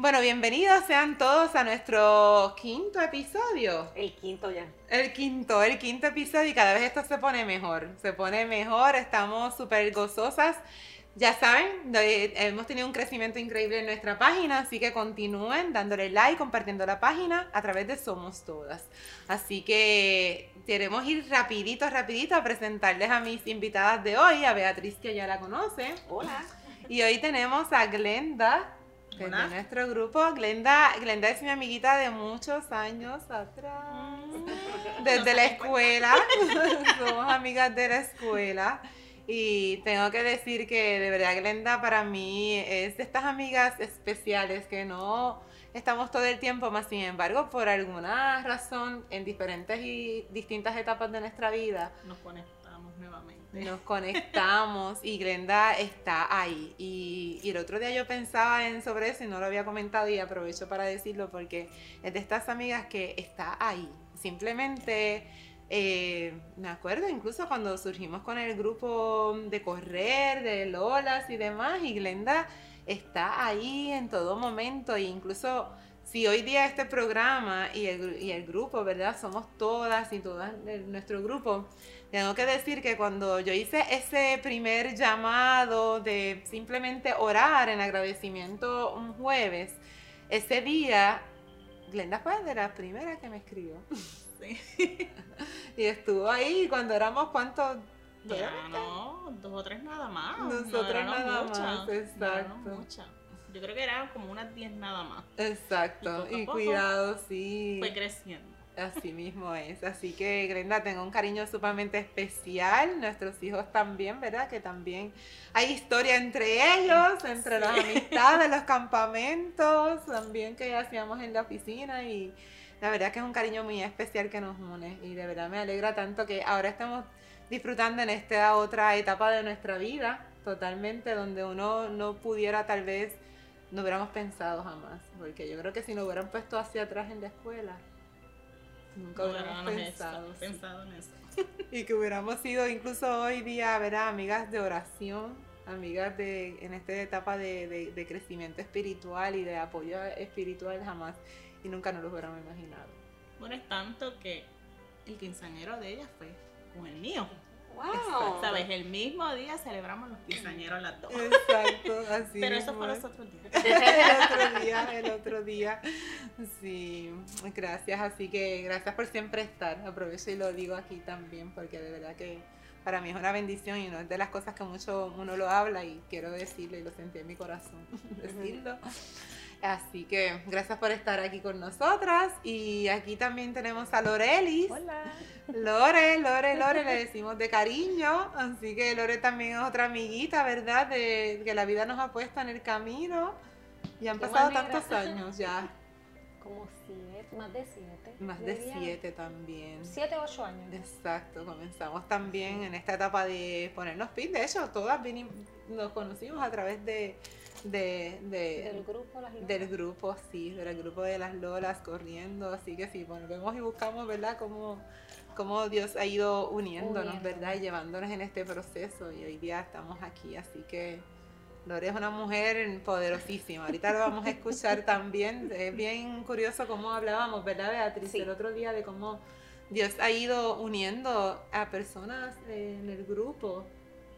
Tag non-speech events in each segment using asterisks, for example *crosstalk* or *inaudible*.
Bueno, bienvenidos sean todos a nuestro quinto episodio. El quinto ya. El quinto, el quinto episodio y cada vez esto se pone mejor. Se pone mejor, estamos súper gozosas. Ya saben, hemos tenido un crecimiento increíble en nuestra página, así que continúen dándole like, compartiendo la página a través de Somos Todas. Así que queremos ir rapidito, rapidito a presentarles a mis invitadas de hoy, a Beatriz que ya la conoce. Hola. Y hoy tenemos a Glenda, que es Hola. de nuestro grupo. Glenda, Glenda es mi amiguita de muchos años atrás. Desde la escuela. *laughs* Somos amigas de la escuela. Y tengo que decir que de verdad Glenda para mí es de estas amigas especiales que no estamos todo el tiempo, más sin embargo, por alguna razón, en diferentes y distintas etapas de nuestra vida, Nos conectamos nuevamente. Nos conectamos y Glenda está ahí. Y, el otro día yo pensaba en sobre eso y no lo había comentado y aprovecho para decirlo porque es de estas amigas que está ahí. Simplemente eh, me acuerdo incluso cuando surgimos con el grupo de correr, de Lolas y demás, y Glenda está ahí en todo momento e incluso si hoy día este programa y el, y el grupo, ¿verdad? Somos todas y todas nuestro grupo. Tengo que decir que cuando yo hice ese primer llamado de simplemente orar en agradecimiento un jueves, ese día, Glenda fue de las primeras que me escribió. *laughs* Sí. *laughs* Y estuvo ahí cuando éramos cuántos... Ya no, dos o tres nada más. Nosotras no eran nada muchas, más, exacto. muchas. Yo creo que eran como unas diez nada más. Exacto. Y cuidado, sí. Fue creciendo. Así mismo es. Así que, Glenda, tengo un cariño sumamente especial. Nuestros hijos también, ¿verdad? Que también hay historia entre ellos, entre las amistades, los campamentos, también que hacíamos en la oficina. Y la verdad que es un cariño muy especial que nos une. Y de verdad me alegra tanto que ahora estamos disfrutando en esta otra etapa de nuestra vida, totalmente, donde uno no pudiera tal vez, no hubiéramos pensado jamás. Porque yo creo que si nos hubieran puesto hacia atrás en la escuela, Nunca No hubiéramos pensado. sí. pensado en eso. *laughs* Y que hubiéramos sido incluso hoy día, ¿verdad? Amigas de oración, amigas de, en esta etapa de, de- de crecimiento espiritual y de apoyo espiritual jamás. Y nunca nos lo hubiéramos imaginado. Bueno, es tanto que el quinceañero de ella fue con el mío. Wow. ¿Sabes? El mismo día celebramos los quinceañeros las dos. Exacto, *laughs* así Pero eso fue es. los otros días. *laughs* el otro día, el otro día. Sí, gracias. Así que gracias por siempre estar. Aprovecho y lo digo aquí también, porque de verdad que para mí es una bendición y no es de las cosas que mucho uno lo habla y quiero decirlo y lo sentí en mi corazón *laughs* decirlo. Así que gracias por estar aquí con nosotras. Y aquí también tenemos a Lorelis. Hola. Lore, Lore, Lore, le *laughs* decimos de cariño. Así que Lore también es otra amiguita, ¿verdad? De que la vida nos ha puesto en el camino. Y han Qué pasado manera. tantos años ya. Como siete, más de siete. Más de diría. siete también. Siete, ocho años. Exacto, comenzamos también en esta etapa de ponernos pin. De hecho, todas vinimos, nos conocimos a través de, de, de- Del grupo Las Lolas. del grupo, sí, del grupo de las Lolas corriendo. Así que sí, bueno, vemos y buscamos, ¿verdad? Cómo, cómo Dios ha ido uniéndonos, Uniendo. ¿verdad? Y llevándonos en este proceso. Y hoy día estamos aquí, así que Lore es una mujer poderosísima. Ahorita lo vamos a *laughs* escuchar también. Es bien curioso cómo hablábamos, ¿verdad, Beatriz? Sí. El otro día de cómo Dios ha ido uniendo a personas eh, en el grupo.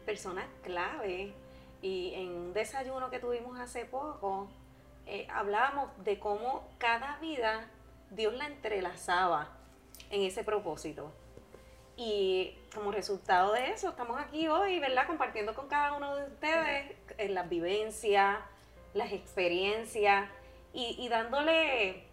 Personas clave. Y en un desayuno que tuvimos hace poco, eh, hablábamos de cómo cada vida Dios la entrelazaba en ese propósito. Y como resultado de eso, estamos aquí hoy, ¿verdad? Compartiendo con cada uno de ustedes eh, las vivencias, las experiencias y, y dándole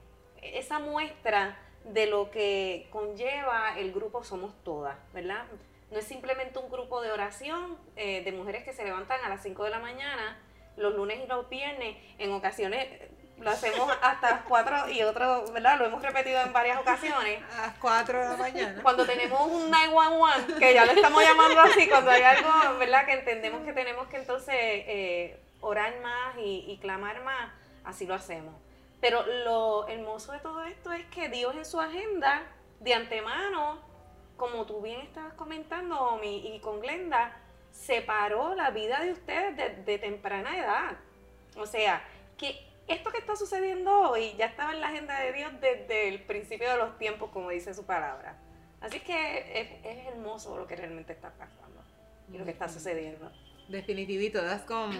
esa muestra de lo que conlleva el grupo Somos Todas, ¿verdad? No es simplemente un grupo de oración eh, de mujeres que se levantan a las 5 de la mañana, los lunes y los viernes, en ocasiones eh, lo hacemos *laughs* hasta las 4 y otro, ¿verdad? Lo hemos repetido en varias ocasiones *laughs* A las 4 de la mañana. cuando tenemos un 911, que ya lo estamos llamando así, cuando hay algo, ¿verdad? Que entendemos que tenemos que entonces eh, orar más y, y clamar más, así lo hacemos. Pero lo hermoso de todo esto es que Dios en su agenda, de antemano, como tú bien estabas comentando, Omi, y con Glenda, separó la vida de ustedes de, temprana edad. O sea, que esto que está sucediendo hoy ya estaba en la agenda de Dios desde el principio de los tiempos, como dice su palabra. Así que es, es hermoso lo que realmente está pasando y lo que está sucediendo. Definitivo, y todas con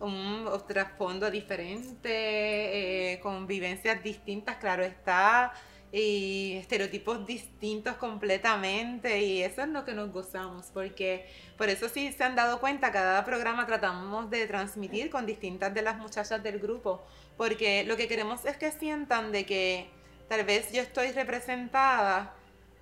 un trasfondo diferente, eh, con vivencias distintas, claro está, y estereotipos distintos completamente, y eso es lo que nos gozamos, porque por eso sí se han dado cuenta, cada programa tratamos de transmitir con distintas de las muchachas del grupo, porque lo que queremos es que sientan de que tal vez yo estoy representada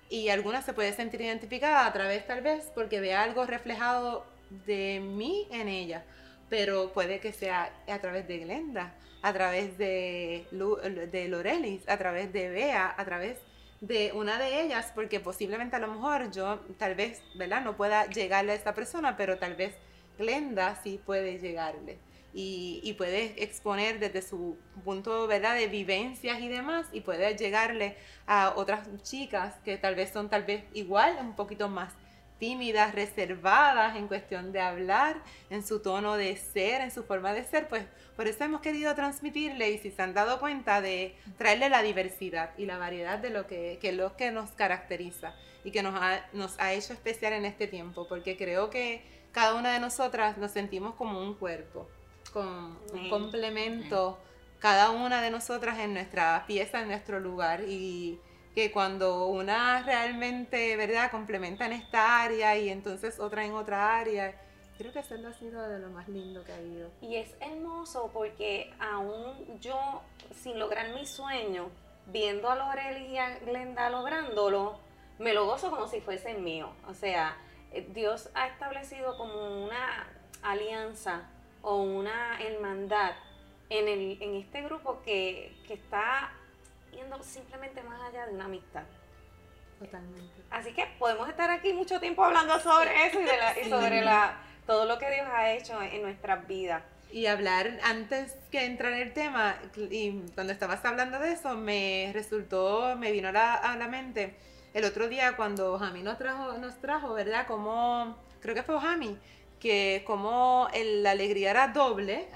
y alguna se puede sentir identificada a través tal vez porque vea algo reflejado de mí en ella pero puede que sea a través de Glenda, a través de, de Lorelis, a través de Bea, a través de una de ellas, porque posiblemente a lo mejor yo tal vez, ¿verdad? No pueda llegarle a esta persona, pero tal vez Glenda sí puede llegarle. Y, y, puede exponer desde su punto ¿verdad? de vivencias y demás y puede llegarle a otras chicas que tal vez son tal vez igual, un poquito más tímidas, reservadas en cuestión de hablar, en su tono de ser, en su forma de ser, pues por eso hemos querido transmitirle y si se han dado cuenta de traerle la diversidad y la variedad de lo que, que, lo que nos caracteriza y que nos ha, nos ha hecho especial en este tiempo, porque creo que cada una de nosotras nos sentimos como un cuerpo, con un complemento, cada una de nosotras en nuestra pieza, en nuestro lugar y que cuando una realmente, ¿verdad?, complementa en esta área y entonces otra en otra área. Creo que eso ha sido de lo más lindo que ha habido. Y es hermoso porque aún yo, sin lograr mi sueño, viendo a Lorel y a Glenda lográndolo, me lo gozo como si fuese mío. O sea, eh, Dios ha establecido como una alianza o una hermandad en, el, en este grupo que, que está yendo simplemente más allá de una amistad. Totalmente. Así que podemos estar aquí mucho tiempo hablando sobre eso y, sobre la, todo lo que Dios ha hecho en nuestras vidas. Y hablar, antes que entrar en el tema, y cuando estabas hablando de eso, me resultó, me vino a la, a la mente el otro día cuando Jami nos trajo, nos trajo, ¿verdad? Como, creo que fue Jami, que como la alegría era doble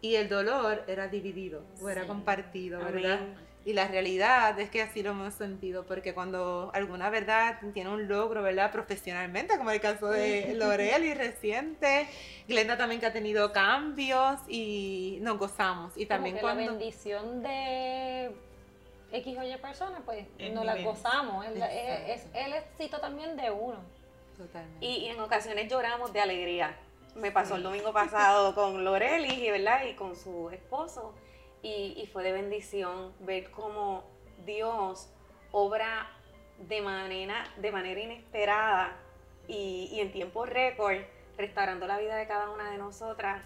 y el dolor era dividido o era compartido, ¿verdad? Y la realidad es que así lo hemos sentido, porque cuando alguna verdad tiene un logro, ¿verdad? Profesionalmente, como el caso de Lorel y *laughs* reciente, Glenda también que ha tenido cambios y nos gozamos. Y también cuando... La bendición de X o Y persona, pues nos la gozamos. Es, el éxito también de uno. Totalmente. Y, en ocasiones lloramos de alegría. Me pasó el domingo pasado con Lorel y, ¿verdad? y con su esposo y, fue de bendición ver cómo Dios obra de manera, de manera inesperada y, en tiempo récord, restaurando la vida de cada una de nosotras,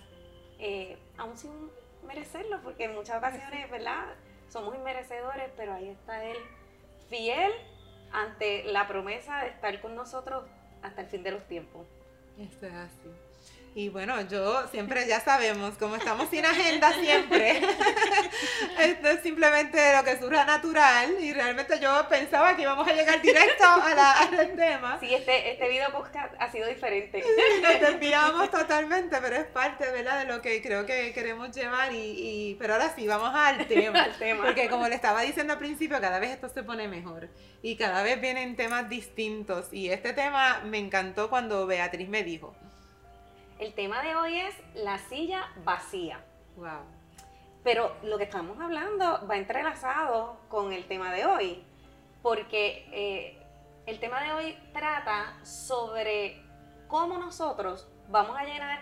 eh, aún sin merecerlo, porque en muchas ocasiones, ¿verdad? Somos inmerecedores, pero ahí está Él fiel ante la promesa de estar con nosotros hasta el fin de los tiempos. Esto es así. Y bueno, yo siempre, ya sabemos, como estamos sin agenda siempre, *laughs* esto es simplemente lo que surja natural y realmente yo pensaba que íbamos a llegar directo a la, al tema. Sí, este, este video podcast ha sido diferente. Nos desviamos totalmente, pero es parte ¿verdad? de lo que creo que queremos llevar y, y pero ahora sí, vamos al *laughs* tema, al tema. Porque como le estaba diciendo al principio, cada vez esto se pone mejor y cada vez vienen temas distintos y este tema me encantó cuando Beatriz me dijo, el tema de hoy es la silla vacía. Wow. Pero lo que estamos hablando va entrelazado con el tema de hoy, porque eh, el tema de hoy trata sobre cómo nosotros vamos a llenar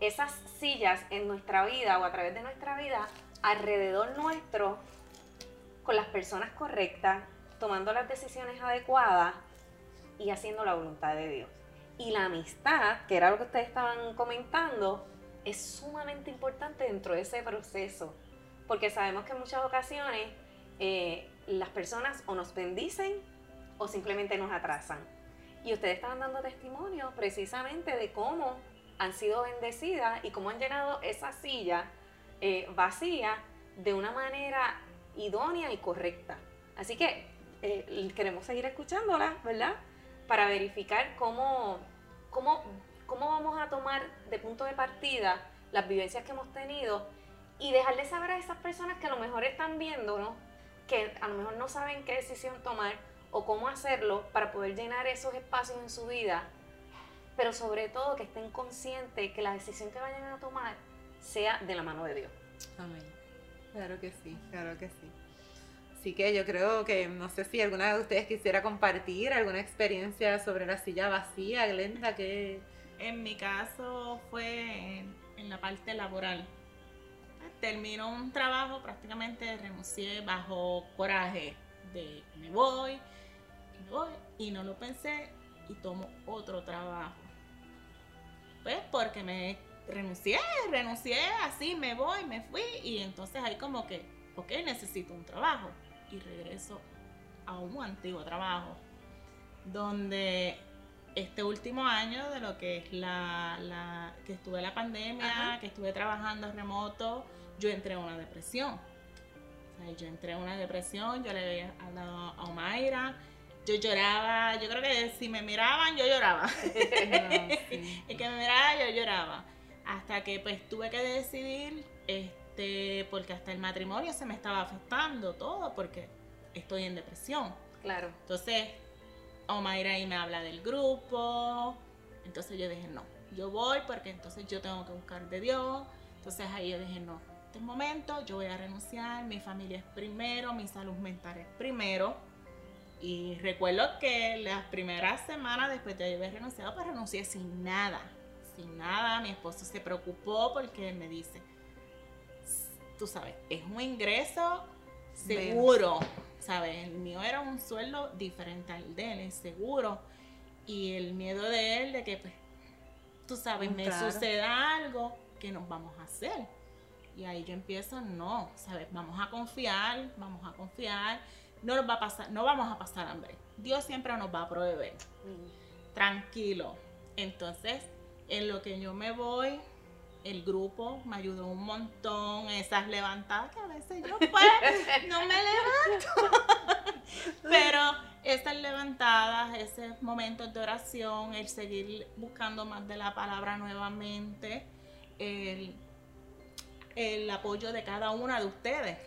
esas sillas en nuestra vida o a través de nuestra vida alrededor nuestro con las personas correctas, tomando las decisiones adecuadas y haciendo la voluntad de Dios. Y la amistad, que era lo que ustedes estaban comentando, es sumamente importante dentro de ese proceso, porque sabemos que en muchas ocasiones eh, las personas o nos bendicen o simplemente nos atrasan. Y ustedes estaban dando testimonio precisamente de cómo han sido bendecidas y cómo han llenado esa silla eh, vacía de una manera idónea y correcta. Así que eh, queremos seguir escuchándola, ¿verdad? Para verificar cómo, cómo, cómo vamos a tomar de punto de partida las vivencias que hemos tenido y dejarle saber a esas personas que a lo mejor están viendo, ¿no? que a lo mejor no saben qué decisión tomar o cómo hacerlo para poder llenar esos espacios en su vida, pero sobre todo que estén conscientes que la decisión que vayan a tomar sea de la mano de Dios. Amén. Claro que sí, claro que sí. Así que yo creo que, no sé si alguna de ustedes quisiera compartir alguna experiencia sobre la silla vacía, Glenda, que... En mi caso fue en la parte laboral termino un trabajo, prácticamente renuncié bajo coraje de me voy, me voy, y no lo pensé y tomo otro trabajo. Pues porque me renuncié, renuncié así, me voy, me fui, y entonces ahí como que, ok, necesito un trabajo, y regreso a un antiguo trabajo, donde este último año de lo que es la, la que estuve la pandemia, que estuve trabajando remoto, yo entré en una depresión. yo entré en una depresión, yo le había hablado a Omaira, yo lloraba, yo creo que si me miraban, yo lloraba. *laughs* *laughs* Y que me miraba, yo lloraba. Hasta que pues tuve que decidir, este, porque hasta el matrimonio se me estaba afectando todo, porque estoy en depresión. Claro. Entonces, Omaira ahí me habla del grupo. Entonces yo dije, no, yo voy porque entonces yo tengo que buscar de Dios. Entonces ahí yo dije, no, este momento yo voy a renunciar, mi familia es primero, mi salud mental es primero. Y recuerdo que las primeras semanas después de haber renunciado, pues renuncié sin nada, sin nada. Mi esposo se preocupó porque me dice, tú sabes, es un ingreso seguro, ¿sabes? El mío era un sueldo diferente al de él, es seguro. Y el miedo de él de que, pues, tú sabes, me suceda algo, que nos vamos a hacer? Y ahí yo empiezo, no, ¿sabes? Vamos a confiar, vamos a confiar, no nos va a pasar, no vamos a pasar hambre. Dios siempre nos va a proveer. Tranquilo. Entonces, en lo que yo me voy, el grupo me ayudó un montón, esas levantadas que a veces yo pues *laughs* no me levanto. *laughs* Pero esas levantadas, esos momentos de oración, el seguir buscando más de la palabra nuevamente, el el apoyo de cada una de ustedes.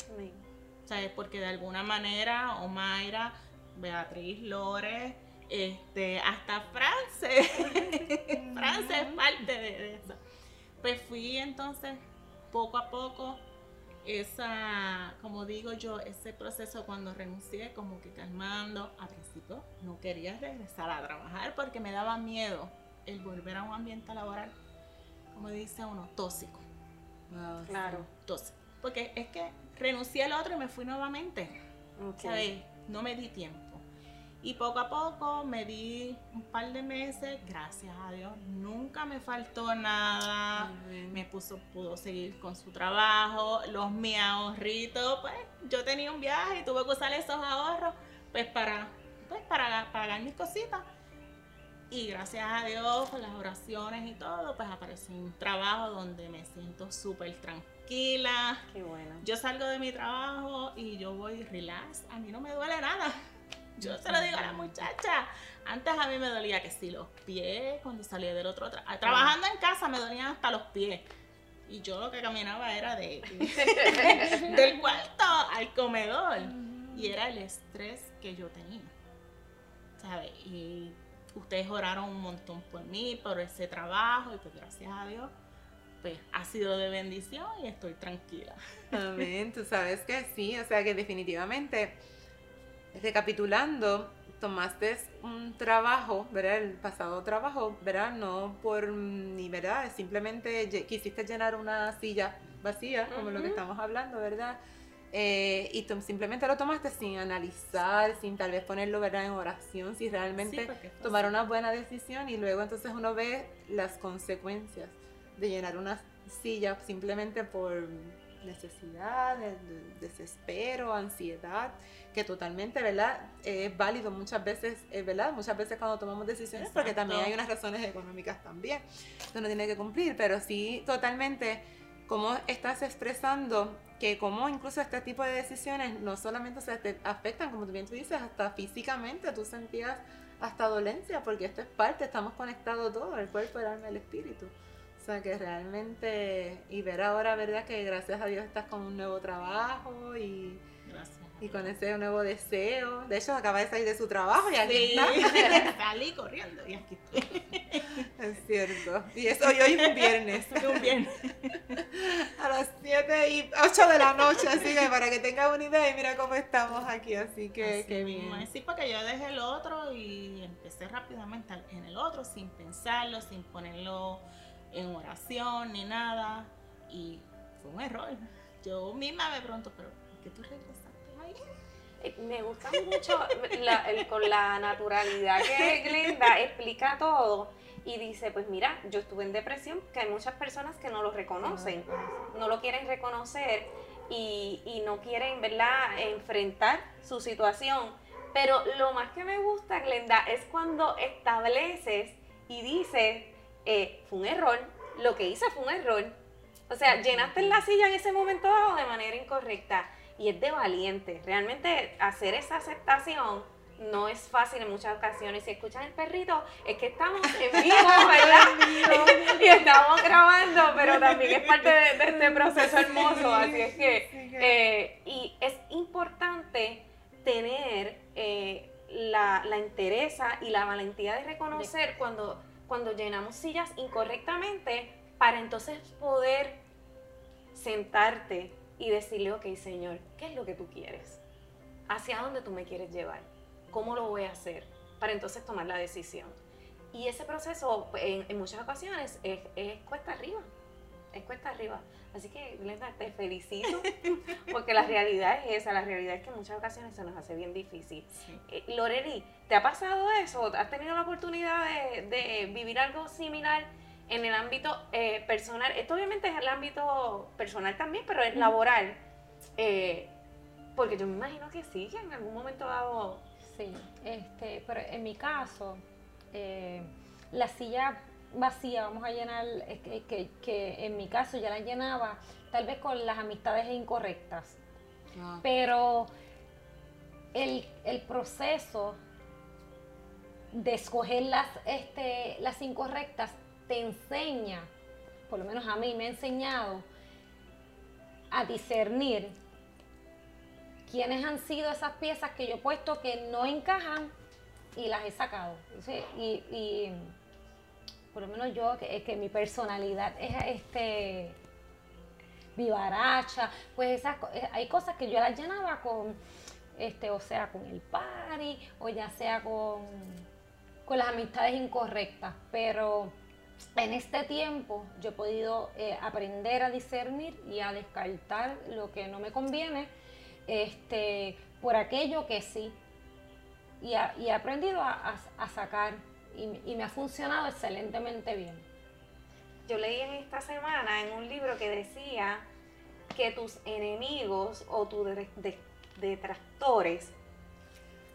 ¿Sabes? Porque de alguna manera, Omaira, Beatriz Lores, este, hasta France, *laughs* France es parte de, eso. Pues fui entonces poco a poco esa, como digo yo, ese proceso cuando renuncié, como que calmando. A principio no quería regresar a trabajar porque me daba miedo el volver a un ambiente laboral, como dice uno, tóxico. Claro. Entonces, porque es que renuncié al otro y me fui nuevamente. ¿Sabes? No me di tiempo. Y poco a poco me di un par de meses, gracias a Dios, nunca me faltó nada. Me puso, pudo seguir con su trabajo, los mis ahorritos, pues yo tenía un viaje y tuve que usar esos ahorros pues para, pues, para pagar mis cositas. Y gracias a Dios, con las oraciones y todo, pues apareció un trabajo donde me siento súper tranquila. Qué bueno. Yo salgo de mi trabajo y yo voy relax. A mí no me duele nada. Yo se lo digo a la muchacha. Antes a mí me dolía que si los pies, cuando salía del otro trabajo. Trabajando en casa me dolían hasta los pies. Y yo lo que caminaba era de *laughs* del cuarto al comedor. Y era el estrés que yo tenía. ¿Sabes? Y ustedes oraron un montón por mí, por ese trabajo y pues gracias a Dios pues ha sido de bendición y estoy tranquila. Amén, tú sabes que sí, o sea que definitivamente, recapitulando, tomaste un trabajo, ¿verdad? El pasado trabajo, ¿verdad? No por ni, ¿verdad? Simplemente quisiste llenar una silla vacía, como lo que estamos hablando, ¿verdad? Eh, y tú simplemente lo tomaste sin analizar, sin tal vez ponerlo ¿verdad? en oración, si realmente tomar una buena decisión y luego entonces uno ve las consecuencias de llenar una silla simplemente por necesidad, desespero, ansiedad, que totalmente, ¿verdad? es válido muchas veces, ¿verdad? Muchas veces cuando tomamos decisiones, porque también hay unas razones económicas también, que uno tiene que cumplir, pero sí, totalmente, cómo estás expresando que como incluso este tipo de decisiones no solamente se te afectan, como tú bien tú dices, hasta físicamente, tú sentías hasta dolencia, porque esto es parte, estamos conectados todos, el cuerpo, el alma, el espíritu. Sea que realmente, y ver ahora, ¿verdad? Que gracias a Dios estás con un nuevo trabajo y y con ese nuevo deseo. De hecho, acaba de salir de su trabajo y aquí está. *laughs* Salí corriendo y aquí estoy. Es cierto. Y eso hoy, hoy es un viernes. *laughs* un viernes. A las 7 y 8 de la noche, así que para que tengas una idea y mira cómo estamos aquí, así que qué bien. Sí, porque yo dejé el otro y empecé rápidamente en el otro sin pensarlo, sin ponerlo en oración ni nada. Y fue un error. Yo misma me pregunto, pero ¿por qué tú regresas? Eh, me gusta mucho con la naturalidad que Glenda explica todo y dice, pues mira, yo estuve en depresión, que hay muchas personas que no lo reconocen, no lo quieren reconocer y, no quieren, ¿verdad?, enfrentar su situación. Pero lo más que me gusta, Glenda, es cuando estableces y dices, eh, fue un error, lo que hice fue un error. O sea, llenaste la silla en ese momento dado de manera incorrecta y es de valiente. Realmente hacer esa aceptación no es fácil en muchas ocasiones. Si escuchan el perrito, es que estamos en vivo, *laughs* ¿verdad? *laughs* y estamos grabando, pero también es parte de, este proceso hermoso. Así es que, eh, y es importante tener eh, la, la entereza y la valentía de reconocer cuando, cuando llenamos sillas incorrectamente para entonces poder sentarte y decirle, ok, Señor, ¿qué es lo que tú quieres? ¿Hacia dónde tú me quieres llevar? ¿Cómo lo voy a hacer? Para entonces tomar la decisión. Y ese proceso en, muchas ocasiones es, cuesta arriba, es cuesta arriba. Así que, Glenda, te felicito, *laughs* porque la realidad es esa, la realidad es que en muchas ocasiones se nos hace bien difícil. Eh, Loreli, ¿te ha pasado eso? ¿Has tenido la oportunidad de, de vivir algo similar? en el ámbito eh, personal, esto obviamente es el ámbito personal también, pero es laboral, eh, porque yo me imagino que sí, que en algún momento dado... Sí, este, pero en mi caso, la silla vacía, vamos a llenar, que, que, en mi caso ya la llenaba tal vez con las amistades incorrectas, ah. pero el, el proceso de escoger las, este, las incorrectas te enseña, por lo menos a mí me ha enseñado, a discernir quiénes han sido esas piezas que yo he puesto que no encajan y las he sacado. y, por lo menos yo, que, que mi personalidad es este vivaracha, pues esas, eh, hay cosas que yo las llenaba con, este, o sea, con el party, o ya sea con, con las amistades incorrectas, pero en este tiempo yo he podido eh, aprender a discernir y a descartar lo que no me conviene este, por aquello que sí. Y, he aprendido a, sacar y, me ha funcionado excelentemente bien. Yo leí en esta semana en un libro que decía que tus enemigos o tus detractores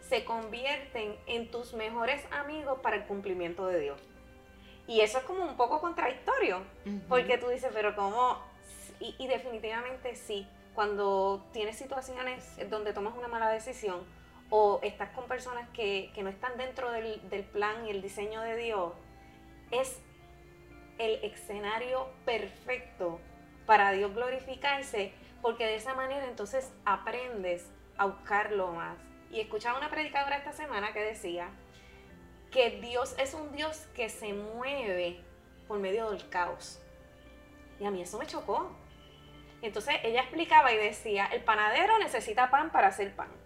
se convierten en tus mejores amigos para el cumplimiento de Dios. Y eso es como un poco contradictorio, porque tú dices, pero ¿cómo? Y, definitivamente sí, cuando tienes situaciones donde tomas una mala decisión o estás con personas que, no están dentro del, plan y el diseño de Dios, es el escenario perfecto para Dios glorificarse, porque de esa manera entonces aprendes a buscarlo más. Y escuchaba una predicadora esta semana que decía, que Dios es un Dios que se mueve por medio del caos. Y a mí eso me chocó. Entonces ella explicaba y decía, el panadero necesita pan para hacer pan.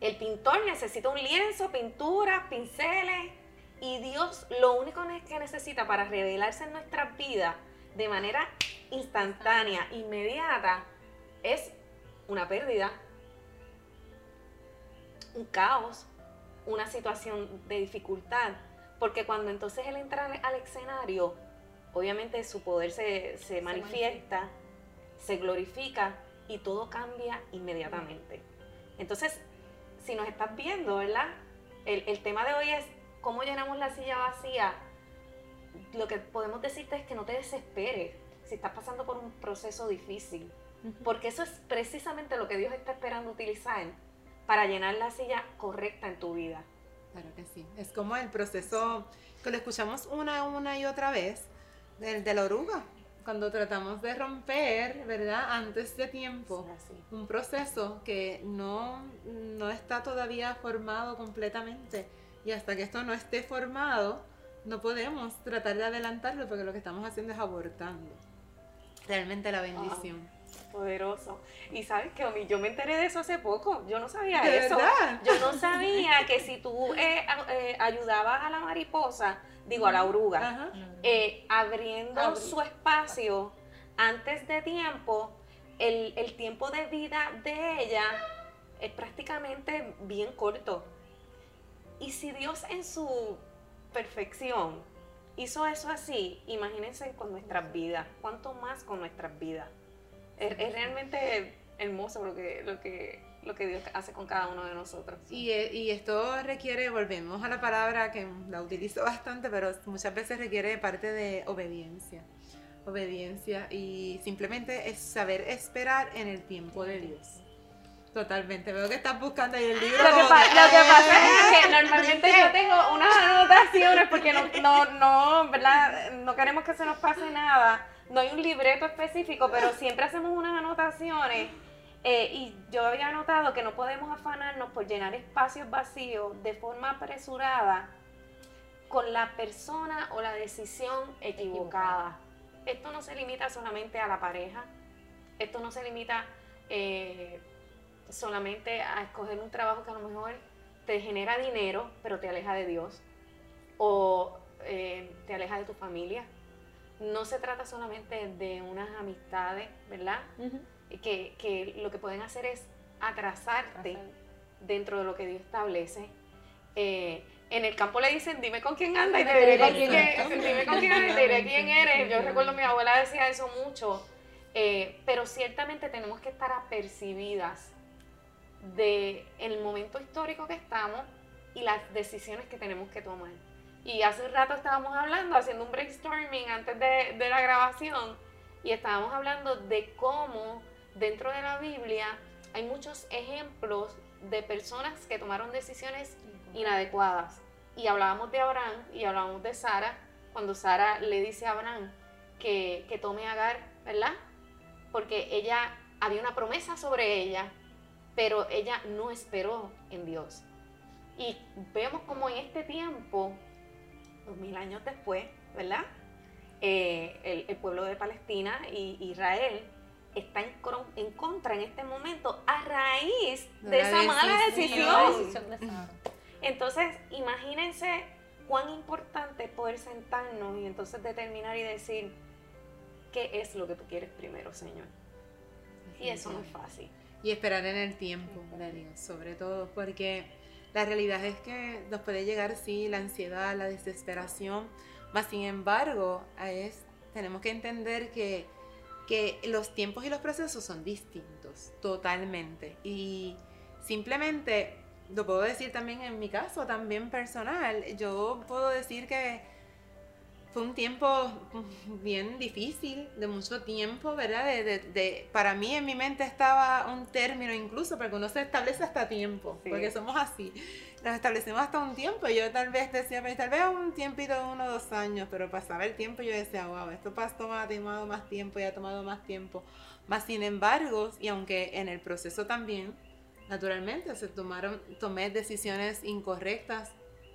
El pintor necesita un lienzo, pintura, pinceles. Y Dios lo único que necesita para revelarse en nuestras vidas de manera instantánea, inmediata, es una pérdida, un caos, una situación de dificultad, porque cuando entonces él entra al escenario, obviamente su poder se, manifiesta, se glorifica y todo cambia inmediatamente. Entonces, si nos estás viendo, ¿verdad? El, el, tema de hoy es cómo llenamos la silla vacía. Lo que podemos decirte es que no te desesperes si estás pasando por un proceso difícil, porque eso es precisamente lo que Dios está esperando utilizar para llenar la silla correcta en tu vida. Claro que sí. Es como el proceso que lo escuchamos una, una y otra vez, el de la oruga, cuando tratamos de romper, ¿verdad? Antes de tiempo, así. un proceso que no, no está todavía formado completamente. Y hasta que esto no esté formado, no podemos tratar de adelantarlo porque lo que estamos haciendo es abortando. Realmente la bendición. Poderoso. Y sabes que yo me enteré de eso hace poco. Yo no sabía ¿De eso. verdad? Yo no sabía que si tú eh, eh, ayudabas a la mariposa, digo a la oruga, eh, abriendo Abri- su espacio antes de tiempo, el, el tiempo de vida de ella es prácticamente bien corto. Y si Dios en su perfección hizo eso así, imagínense con nuestras vidas, cuánto más con nuestras vidas. Es, es realmente hermoso lo que, lo, que, lo que Dios hace con cada uno de nosotros. Y, eh, y esto requiere, volvemos a la palabra que la utilizo bastante, pero muchas veces requiere parte de obediencia. Obediencia y simplemente es saber esperar en el tiempo de Dios. Totalmente. Veo que estás buscando ahí el libro. Lo que, pa- lo que pasa es que normalmente yo tengo unas anotaciones porque no, no, no, ¿verdad? No queremos que se nos pase nada. No hay un libreto específico, pero siempre hacemos unas anotaciones. eh, y yo había notado que no podemos afanarnos por llenar espacios vacíos de forma apresurada con la persona o la decisión equivocada. Esto no se limita solamente a la pareja. Esto no se limita eh, solamente a escoger un trabajo que a lo mejor te genera dinero, pero te aleja de Dios. O eh, te aleja de tu familia. No se trata solamente de unas amistades, ¿verdad? Que, que lo que pueden hacer es atrasarte dentro de lo que Dios establece. Eh, en el campo le dicen, dime con quién andas y te diré con quién, Exacto. dime con quién andas y te diré quién *laughs* eres. Yo recuerdo mi abuela decía eso mucho. Eh, pero ciertamente tenemos que estar apercibidas de el momento histórico que estamos y las decisiones que tenemos que tomar. Y hace rato estábamos hablando, haciendo un brainstorming antes de, de la grabación, y estábamos hablando de cómo dentro de la Biblia hay muchos ejemplos de personas que tomaron decisiones inadecuadas. Y hablábamos de Abraham y hablábamos de Sara, cuando Sara le dice a Abraham que, que tome Agar, ¿verdad? Porque ella, había una promesa sobre ella, pero ella no esperó en Dios. Y vemos como en este tiempo, dos mil años después, ¿verdad? Eh, el, el pueblo de Palestina y Israel está en, contra en este momento a raíz de esa mala decisión. De. Entonces, imagínense cuán importante es poder sentarnos y entonces determinar y decir qué es lo que tú quieres primero, Señor. Y eso no es fácil. Y esperar en el tiempo de Dios, sobre todo, porque la realidad es que nos puede llegar, sí, la ansiedad, la desesperación, mas sin embargo, es, tenemos que entender que, que los tiempos y los procesos son distintos, totalmente. Y simplemente, lo puedo decir también en mi caso, también personal, yo puedo decir que fue un tiempo bien difícil, de mucho tiempo, ¿verdad? De, de- de- para mí en mi mente estaba un término incluso, porque uno se establece hasta tiempo, Sí. porque somos así. Nos establecemos hasta un tiempo. Yo tal vez decía, pues, tal vez un tiempito de uno o dos años, pero pasaba el tiempo y yo decía, wow, esto pasó, ha tomado más tiempo y ha tomado más tiempo. Más sin embargo, y aunque en el proceso también, naturalmente, se tomaron, tomé decisiones incorrectas,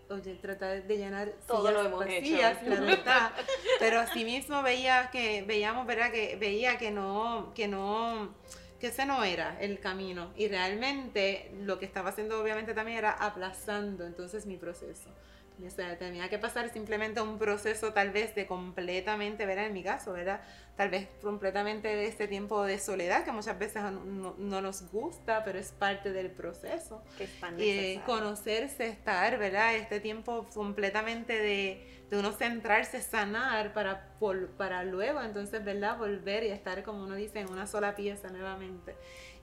oye, tratar de llenar Todo sillas lo hemos vacías, hecho. claro está. Pero asimismo veía que, veíamos, ¿verdad? Que veía que no, que no, que ese no era el camino. Y realmente lo que estaba haciendo obviamente también era aplazando entonces mi proceso. O sea, tenía que pasar simplemente un proceso tal vez de completamente, ¿verdad? En mi caso, ¿verdad? Tal vez completamente de este tiempo de soledad que muchas veces no, no- no nos gusta, pero es parte del proceso Que es tan necesario. conocerse, estar, ¿verdad? Este tiempo completamente de, de uno centrarse, sanar para, pol- para luego entonces, ¿verdad? Volver y estar, como uno dice, en una sola pieza nuevamente.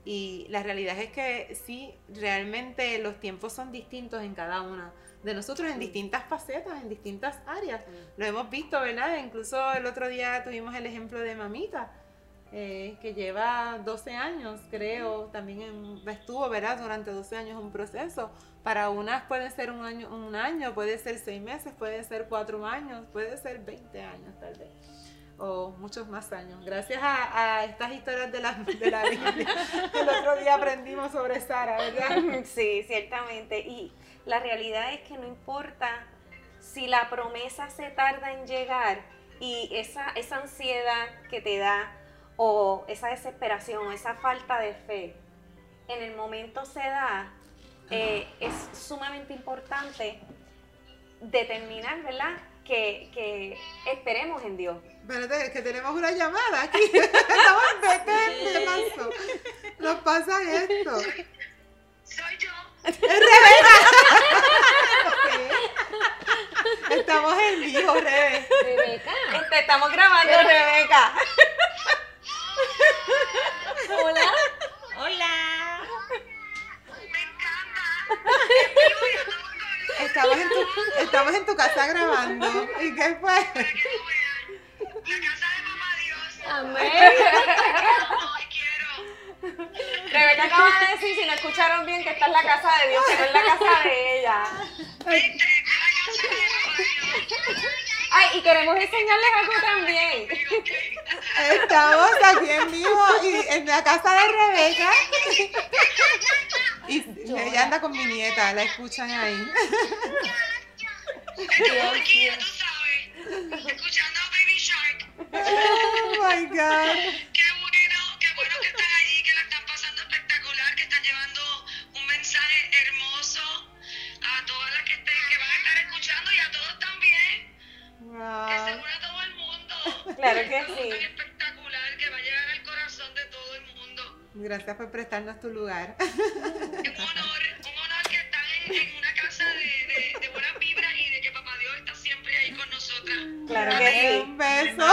Y la realidad es que sí, realmente los tiempos son distintos en cada una de nosotros, en distintas facetas, en distintas áreas. Lo hemos visto, ¿verdad? Incluso el otro día tuvimos el ejemplo de Mamita, eh, que lleva 12 años, creo, también en- estuvo, ¿verdad? Durante 12 años un proceso, Para unas puede ser un año, un año, puede ser seis meses, puede ser cuatro años, puede ser 20 años tal vez o muchos más años. Gracias a, estas historias de la, de la *laughs* Biblia. El otro día aprendimos sobre Sara, ¿verdad? Sí, ciertamente. Y la realidad es que no importa si la promesa se tarda en llegar y esa, esa ansiedad que te da o esa desesperación o esa falta de fe en el momento se da, eh, es sumamente importante determinar, ¿verdad? Que, que esperemos en Dios. Espérate, que tenemos una llamada aquí. *laughs* Estamos en ¿qué pasó? Nos pasa esto. Soy yo. *laughs* Estamos en vivo, Rebe. Rebeca. Este, estamos grabando, Rebeca. Hola. Hola. Me encanta. Estamos en tu, estamos en tu casa grabando. ¿Y qué fue? La casa de mamá Dios. Amén. Hoy quiero. Rebeca acaba de decir, si no escucharon bien, que esta es la casa de Dios, que no es la casa de ella. Viste, la casa de mamá Dios. Ay, y queremos enseñarles algo también. Estamos aquí en vivo y en la casa de Rebeca. Y ella anda con mi nieta, la escuchan ahí. Estamos aquí, ya tú sabes. Escuchando a Baby Shark. Oh my God. Que se Wow. una todo el mundo. *laughs* Claro que sí. tan espectacular que va a llegar al corazón de todo el mundo. Gracias por prestarnos tu lugar. *laughs* Es un honor, un honor que están en, en una casa de, de, de buenas vibras y de que Papá Dios está siempre ahí con nosotras. Claro que sí. Un beso.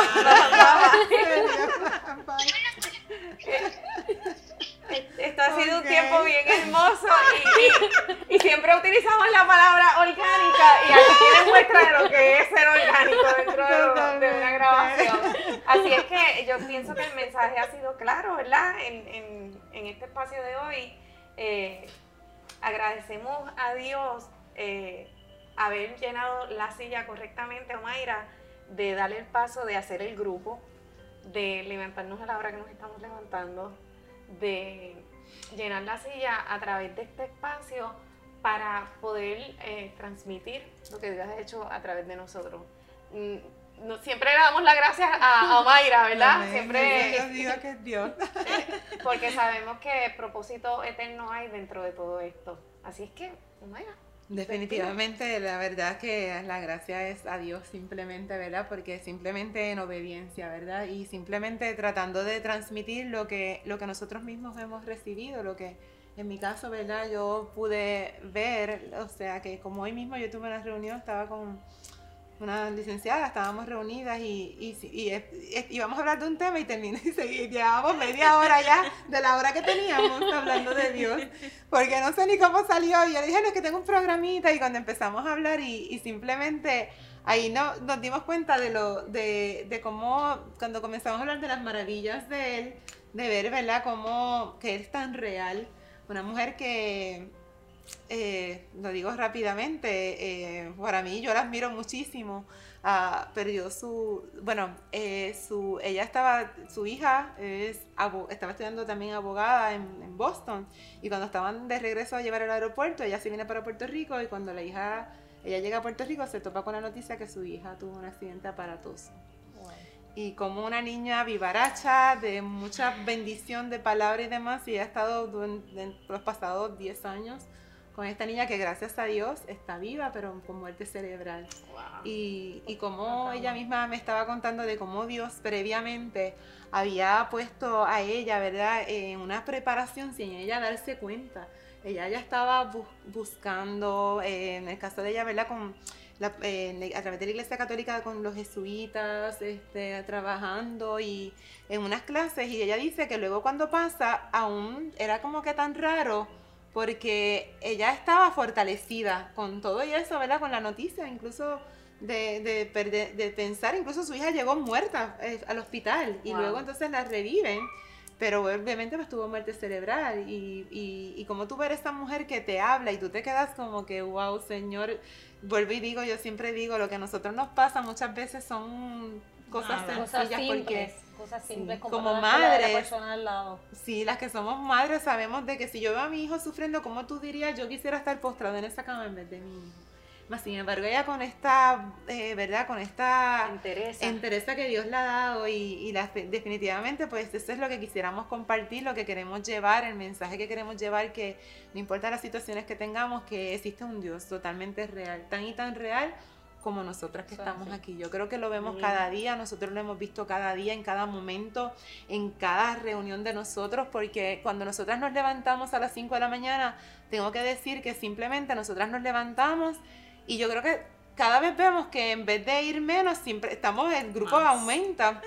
Esto ha sido Ok. un tiempo bien hermoso y, y- y siempre utilizamos la palabra orgánica y aquí tienen muestra de lo que es ser orgánico dentro de, lo- de una Totalmente. grabación. Así es que yo pienso que el mensaje ha sido claro, ¿verdad? En, en- este espacio de hoy eh, agradecemos a Dios eh, haber llenado la silla correctamente, Omaira, de darle el paso de hacer el grupo, de levantarnos a la hora que nos estamos levantando, de llenar la silla a través de este espacio para poder eh, transmitir lo que Dios ha hecho a través de nosotros. No- siempre le damos las gracias a, a Omaira, ¿verdad? Amén. Siempre Dios *laughs* diga que es Dios. *laughs* porque sabemos que propósito eterno hay dentro de todo esto. Así es que, Omaira. Definitivamente, la verdad que la gracia es a Dios simplemente, ¿verdad? Porque simplemente en obediencia, ¿verdad? Y simplemente tratando de transmitir lo que, lo que nosotros mismos hemos recibido, lo que en mi caso, ¿verdad? Yo pude ver, o sea, que como hoy mismo yo tuve una reunión, estaba con una licenciada, estábamos reunidas y, y, y es- íbamos a hablar de un tema y terminé y seguí- llevábamos media hora ya de la hora que teníamos hablando de Dios, porque no sé ni cómo salió. Y yo dije, no, es que tengo un programita y cuando empezamos a hablar y, y simplemente ahí no, nos dimos cuenta de, lo, de, de cómo, cuando comenzamos a hablar de las maravillas de Él, de ver, ¿verdad?, cómo que es tan real, una mujer que eh, lo digo rápidamente, eh, para mí yo la admiro muchísimo. Ah, perdió su, bueno, eh, su, ella estaba, su hija es, estaba estudiando también abogada en, en Boston. Y cuando estaban de regreso a llevar al aeropuerto, ella se viene para Puerto Rico y cuando la hija, ella llega a Puerto Rico se topa con la noticia que su hija tuvo un accidente aparatoso. Y como una niña vivaracha, de mucha bendición de palabra y demás, y ha estado durante los pasados 10 años con esta niña que gracias a Dios está viva, pero con muerte cerebral. Y, y como ella misma me estaba contando de cómo Dios previamente había puesto a ella, ¿verdad?, en una preparación sin ella darse cuenta. Ella ya estaba bu- buscando, eh, en el caso de ella, ¿verdad?, con la- eh, a través de la Iglesia Católica con los jesuitas, este, trabajando y en unas clases. Y ella dice que luego cuando pasa, aún era como que tan raro porque ella estaba fortalecida con todo y eso, ¿verdad? Con la noticia, incluso de, de, de pensar, incluso su hija llegó muerta eh, al hospital y Wow. luego entonces la reviven. pero obviamente pues tuvo muerte cerebral y, y, y como tú ver esa mujer que te habla y tú te quedas como que, wow, Señor, vuelvo y digo, yo siempre digo, lo que a nosotros nos pasa muchas veces son cosas Nada. Cosas sencillas porque... simples, cosas simples Sí, como, la madres. persona al lado. Sí, las que somos madres sabemos de que si yo veo a mi hijo sufriendo, como tú dirías, yo quisiera estar postrado en esa cama en vez de mi hijo. Más sin embargo, ella con esta, eh, ¿verdad? Con esta Interesa. entereza que Dios le ha dado y, y la- definitivamente pues eso es lo que quisiéramos compartir, lo que queremos llevar, el mensaje que queremos llevar, que no importa las situaciones que tengamos, que existe un Dios totalmente real, tan y tan real como nosotras que Eso estamos así. aquí. Yo creo que lo vemos cada día, nosotros lo hemos visto cada día, en cada momento, en cada reunión de nosotros, porque cuando nosotras nos levantamos a las 5 de la mañana, tengo que decir que simplemente nosotras nos levantamos y yo creo que cada vez vemos que en vez de ir menos, siempre estamos, el grupo Más. aumenta,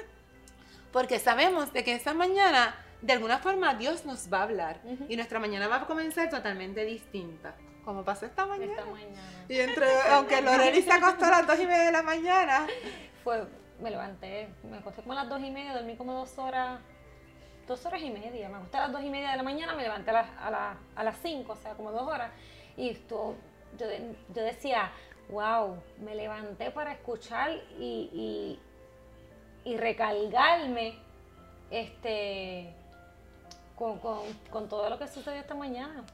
porque sabemos de que esa mañana, de alguna forma, Dios nos va a hablar Ujú. y nuestra mañana va a comenzar totalmente distinta, como pasó esta mañana. Esta mañana. Y entre, aunque Loreli se acostó a las 2 y media de la mañana, Fue, me levanté, me acosté como a las dos y media, dormí como dos horas, dos horas y media. Me acosté a las dos y media de la mañana, me levanté a las, a las, a las cinco, o sea, como dos horas. Y estuvo, yo, yo decía, wow, me levanté para escuchar y, y, y recargarme este, con, con, con todo lo que sucedió esta mañana.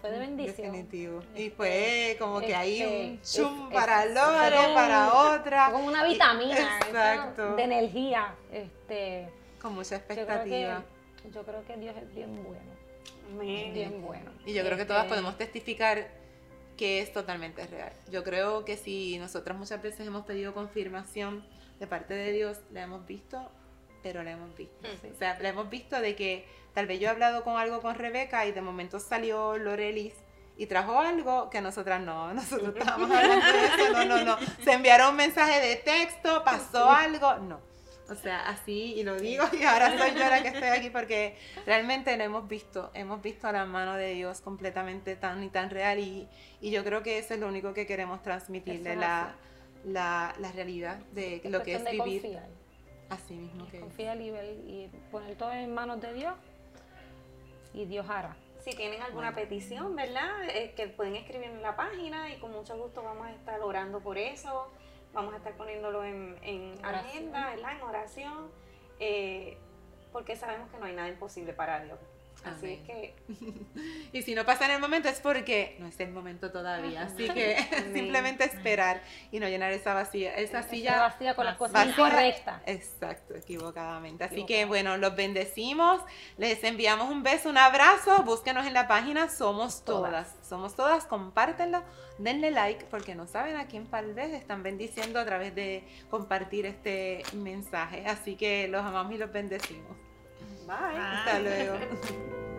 Fue de bendición. definitivo. Y fue como que hay este, un chum es- para Lore, para otra, como una vitamina esa exacto. de energía. Este, con mucha yo creo, expectativa. que, yo creo que Dios es bien bueno. Bien bueno. Y yo creo que todas Este, podemos testificar que es totalmente real. Yo creo que si nosotras muchas veces hemos pedido confirmación de parte de Dios, la hemos visto, pero la hemos visto. Sí. O sea, la hemos visto de que tal vez yo he hablado con algo con Rebeca y de momento salió Lorelis y trajo algo que nosotras no, *laughs* nosotros estábamos hablando de eso, no, no, no. Se enviaron un mensaje de texto, pasó algo, no. O sea, así, y lo digo, y ahora soy yo la que estoy aquí porque realmente lo hemos visto, hemos visto a la mano de Dios completamente tan y tan real y, y yo creo que eso es lo único que queremos transmitirle, la, la, la realidad de es lo que es vivir confiar. así mismo que es. Confiar y, y poner todo en manos de Dios y Dios hará. Si tienen alguna petición, ¿verdad? Eh, que pueden escribir en la página y con mucho gusto vamos a estar orando por eso. Vamos a estar poniéndolo en, en agenda, ¿verdad? En oración. eh, porque sabemos que no hay nada imposible para Dios. Así Amén. que *laughs* Y si no pasa en el momento es porque no es el momento todavía. Así que *laughs* *laughs* simplemente esperar y no llenar esa vacía, esa silla vacía con las cosas incorrectas. Exacto, equivocadamente. Así que bueno, los bendecimos, les enviamos un beso, un abrazo, búsquenos en la página Somos Todas. Todas. Somos Todas, compártenlo, denle like porque no saben a quién tal vez están bendiciendo a través de compartir este mensaje. Así que los amamos y los bendecimos. Bye. Bye. Hasta luego. *laughs*